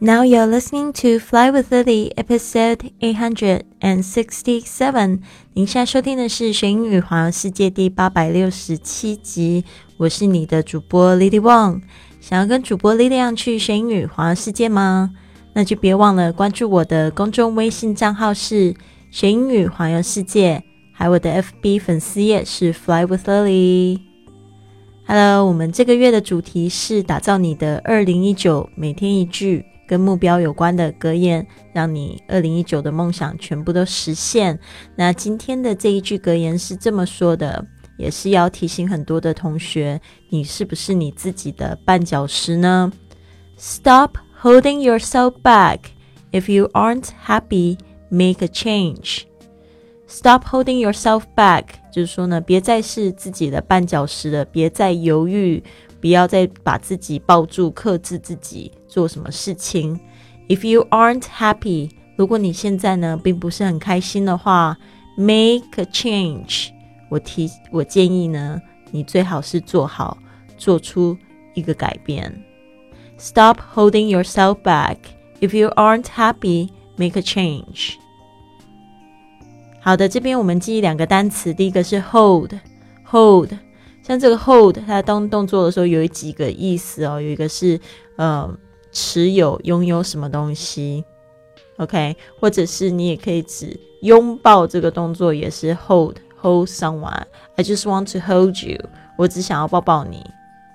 Now you're listening to Fly with Lily, episode eight hundred and sixty-seven。您现在收听的是《学英语环游世界》第八百六十七集。我是你的主播 Lily Wong。想要跟主播 Lily 一样去学英语环游世界吗？那就别忘了关注我的公众微信账号是“学英语环游世界”，还有我的 FB 粉丝页是 Fly with Lily。Hello，我们这个月的主题是打造你的二零一九，每天一句。跟目标有关的格言，让你二零一九的梦想全部都实现。那今天的这一句格言是这么说的，也是要提醒很多的同学，你是不是你自己的绊脚石呢？Stop holding yourself back. If you aren't happy, make a change. Stop holding yourself back，就是说呢，别再是自己的绊脚石了，别再犹豫。不要再把自己抱住，克制自己做什么事情。If you aren't happy，如果你现在呢并不是很开心的话，make a change。我提，我建议呢，你最好是做好，做出一个改变。Stop holding yourself back. If you aren't happy, make a change. 好的，这边我们记忆两个单词，第一个是 hold，hold。 像这个 hold，它当动作的时候有几个意思哦，有一个是呃持有、拥有什么东西，OK，或者是你也可以指拥抱这个动作也是 hold，hold someone。I just want to hold you，我只想要抱抱你，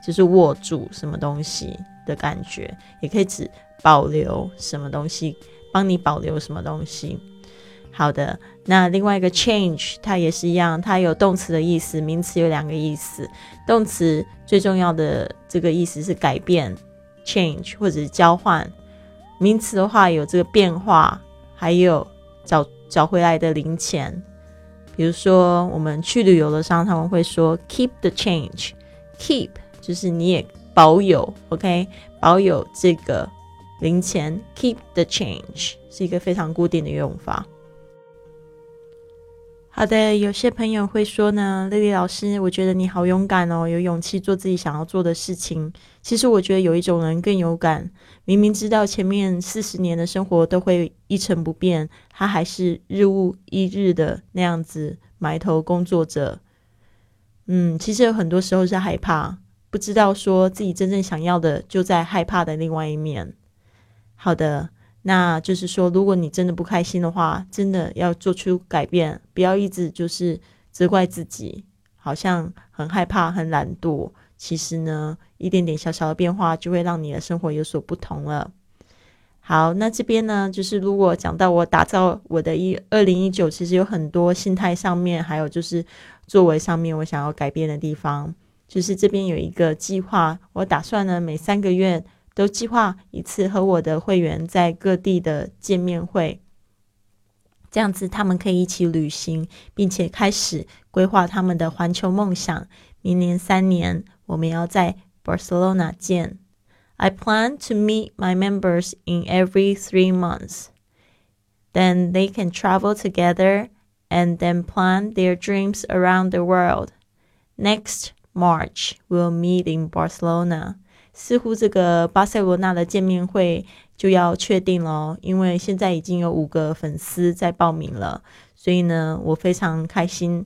就是握住什么东西的感觉，也可以指保留什么东西，帮你保留什么东西。好的，那另外一个 change 它也是一样，它有动词的意思，名词有两个意思。动词最重要的这个意思是改变，change 或者是交换。名词的话有这个变化，还有找找回来的零钱。比如说我们去旅游的时候，他们会说 keep the change，keep 就是你也保有，OK，保有这个零钱，keep the change 是一个非常固定的用法。好的，有些朋友会说呢，丽丽老师，我觉得你好勇敢哦，有勇气做自己想要做的事情。其实我觉得有一种人更勇敢，明明知道前面四十年的生活都会一成不变，他还是日复一日的那样子埋头工作着。嗯，其实有很多时候是害怕，不知道说自己真正想要的就在害怕的另外一面。好的。那就是说，如果你真的不开心的话，真的要做出改变，不要一直就是责怪自己，好像很害怕、很懒惰。其实呢，一点点小小的变化就会让你的生活有所不同了。好，那这边呢，就是如果讲到我打造我的一二零一九，其实有很多心态上面，还有就是作为上面我想要改变的地方，就是这边有一个计划，我打算呢每三个月。都计划一次和我的会员在各地的见面会，这样子他们可以一起旅行，并且开始规划他们的环球梦想。明年三年，我们要在 Barcelona 见。I plan to meet my members in every three months. Then they can travel together and then plan their dreams around the world. Next March, we'll meet in Barcelona. 似乎这个巴塞罗那的见面会就要确定了，因为现在已经有五个粉丝在报名了，所以呢，我非常开心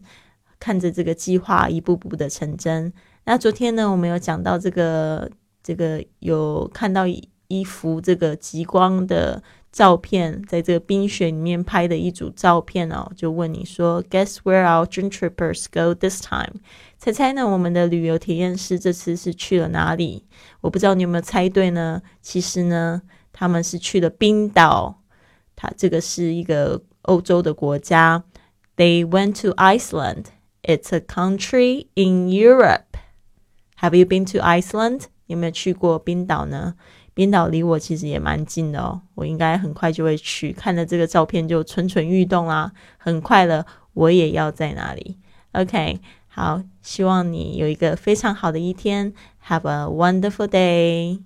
看着这个计划一步步的成真。那昨天呢，我们有讲到这个，这个有看到一幅这个极光的。照片在这个冰雪里面拍的一组照片哦，就问你说，Guess where our dream trippers go this time？猜猜呢？我们的旅游体验师这次是去了哪里？我不知道你有没有猜对呢？其实呢，他们是去了冰岛。它这个是一个欧洲的国家。They went to Iceland. It's a country in Europe. Have you been to Iceland？ 有没有去过冰岛呢？冰岛离我其实也蛮近的哦，我应该很快就会去。看了这个照片就蠢蠢欲动啦，很快了，我也要在哪里？OK，好，希望你有一个非常好的一天，Have a wonderful day。